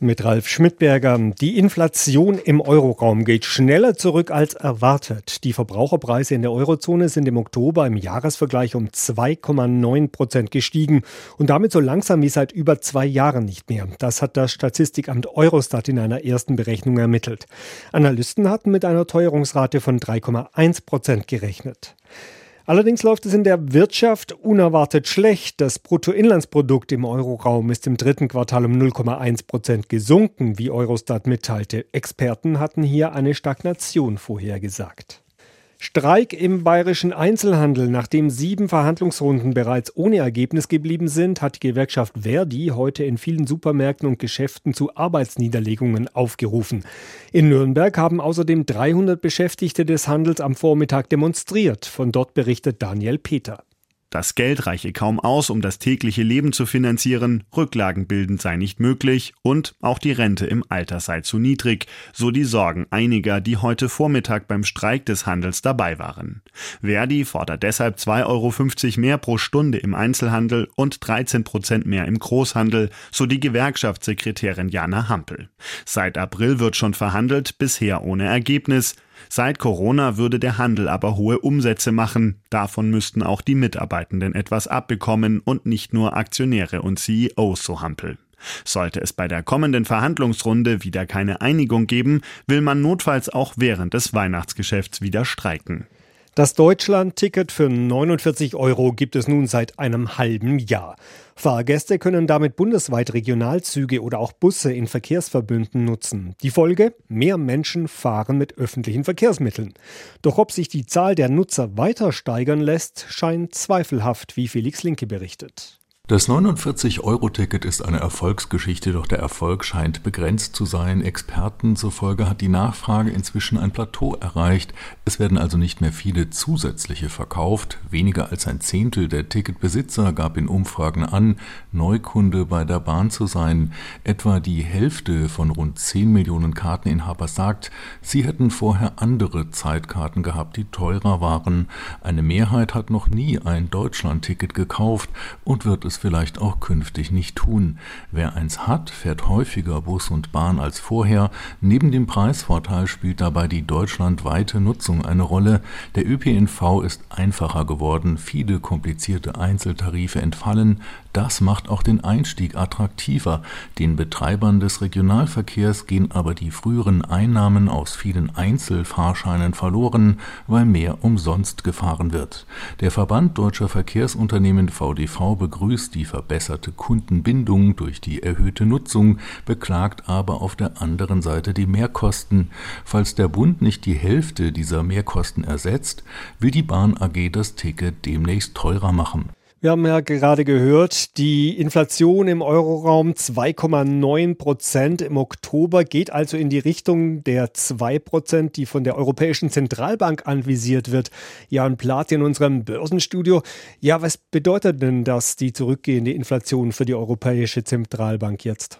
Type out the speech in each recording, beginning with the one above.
Mit Ralf Schmidberger. Die Inflation im Euroraum geht schneller zurück als erwartet. Die Verbraucherpreise in der Eurozone sind im Oktober im Jahresvergleich um 2,9 Prozent gestiegen und damit so langsam wie seit über zwei Jahren nicht mehr. Das hat das Statistikamt Eurostat in einer ersten Berechnung ermittelt. Analysten hatten mit einer Teuerungsrate von 3,1 Prozent gerechnet. Allerdings läuft es in der Wirtschaft unerwartet schlecht. Das Bruttoinlandsprodukt im Euroraum ist im dritten Quartal um 0,1 Prozent gesunken, wie Eurostat mitteilte. Experten hatten hier eine Stagnation vorhergesagt. Streik im bayerischen Einzelhandel. Nachdem sieben Verhandlungsrunden bereits ohne Ergebnis geblieben sind, hat die Gewerkschaft Verdi heute in vielen Supermärkten und Geschäften zu Arbeitsniederlegungen aufgerufen. In Nürnberg haben außerdem 300 Beschäftigte des Handels am Vormittag demonstriert. Von dort berichtet Daniel Peter. Das Geld reiche kaum aus, um das tägliche Leben zu finanzieren, Rücklagen bilden sei nicht möglich und auch die Rente im Alter sei zu niedrig, so die Sorgen einiger, die heute Vormittag beim Streik des Handels dabei waren. Verdi fordert deshalb 2,50 Euro mehr pro Stunde im Einzelhandel und 13 Prozent mehr im Großhandel, so die Gewerkschaftssekretärin Jana Hampel. Seit April wird schon verhandelt, bisher ohne Ergebnis. Seit Corona würde der Handel aber hohe Umsätze machen. Davon müssten auch die Mitarbeitenden etwas abbekommen und nicht nur Aktionäre und CEOs, so Hampel. Sollte es bei der kommenden Verhandlungsrunde wieder keine Einigung geben, will man notfalls auch während des Weihnachtsgeschäfts wieder streiken. Das Deutschland-Ticket für 49 Euro gibt es nun seit einem halben Jahr. Fahrgäste können damit bundesweit Regionalzüge oder auch Busse in Verkehrsverbünden nutzen. Die Folge? Mehr Menschen fahren mit öffentlichen Verkehrsmitteln. Doch ob sich die Zahl der Nutzer weiter steigern lässt, scheint zweifelhaft, wie Felix Linke berichtet. Das 49-Euro-Ticket ist eine Erfolgsgeschichte, doch der Erfolg scheint begrenzt zu sein. Experten zufolge hat die Nachfrage inzwischen ein Plateau erreicht. Es werden also nicht mehr viele zusätzliche verkauft. Weniger als ein Zehntel der Ticketbesitzer gab in Umfragen an, Neukunde bei der Bahn zu sein. Etwa die Hälfte von rund 10 Millionen Karteninhaber sagt, sie hätten vorher andere Zeitkarten gehabt, die teurer waren. Eine Mehrheit hat noch nie ein Deutschland-Ticket gekauft und wird es vielleicht auch künftig nicht tun. Wer eins hat, fährt häufiger Bus und Bahn als vorher. Neben dem Preisvorteil spielt dabei die deutschlandweite Nutzung eine Rolle. Der ÖPNV ist einfacher geworden, viele komplizierte Einzeltarife entfallen. Das macht auch den Einstieg attraktiver. Den Betreibern des Regionalverkehrs gehen aber die früheren Einnahmen aus vielen Einzelfahrscheinen verloren, weil mehr umsonst gefahren wird. Der Verband Deutscher Verkehrsunternehmen VDV begrüßt die verbesserte Kundenbindung durch die erhöhte Nutzung, beklagt aber auf der anderen Seite die Mehrkosten. Falls der Bund nicht die Hälfte dieser Mehrkosten ersetzt, will die Bahn AG das Ticket demnächst teurer machen. Wir haben ja gerade gehört, die Inflation im Euroraum 2,9 Prozent im Oktober geht also in die Richtung der 2 Prozent, die von der Europäischen Zentralbank anvisiert wird. Jan Plath in unserem Börsenstudio. Ja, was bedeutet denn das, die zurückgehende Inflation für die Europäische Zentralbank jetzt?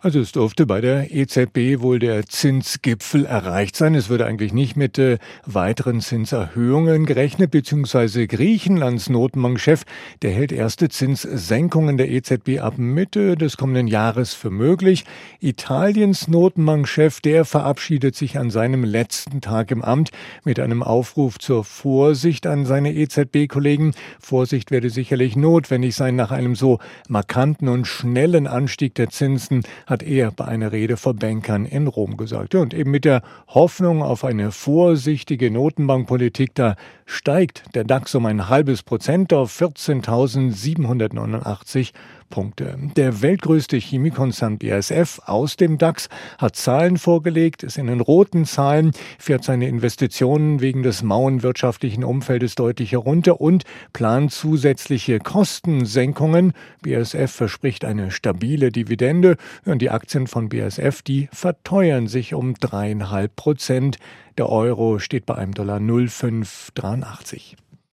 Also es durfte bei der EZB wohl der Zinsgipfel erreicht sein. Es würde eigentlich nicht mit äh, weiteren Zinserhöhungen gerechnet, beziehungsweise Griechenlands Notenbankchef, der hält erste Zinssenkungen der EZB ab Mitte des kommenden Jahres für möglich. Italiens Notenbankchef, der verabschiedet sich an seinem letzten Tag im Amt mit einem Aufruf zur Vorsicht an seine EZB-Kollegen. Vorsicht werde sicherlich notwendig sein nach einem so markanten und schnellen Anstieg der Zinsen hat er bei einer Rede vor Bankern in Rom gesagt. und eben mit der Hoffnung auf eine vorsichtige Notenbankpolitik, da steigt der DAX um ein halbes Prozent auf 14.789 Punkte. Der weltgrößte Chemiekonzern BASF aus dem DAX hat Zahlen vorgelegt, ist in den roten Zahlen, fährt seine Investitionen wegen des mauen wirtschaftlichen Umfeldes deutlich herunter und plant zusätzliche Kostensenkungen. BASF verspricht eine stabile Dividende und die Aktien von BASF, die verteuern sich um dreieinhalb Prozent. Der Euro steht bei einem Dollar 0,583.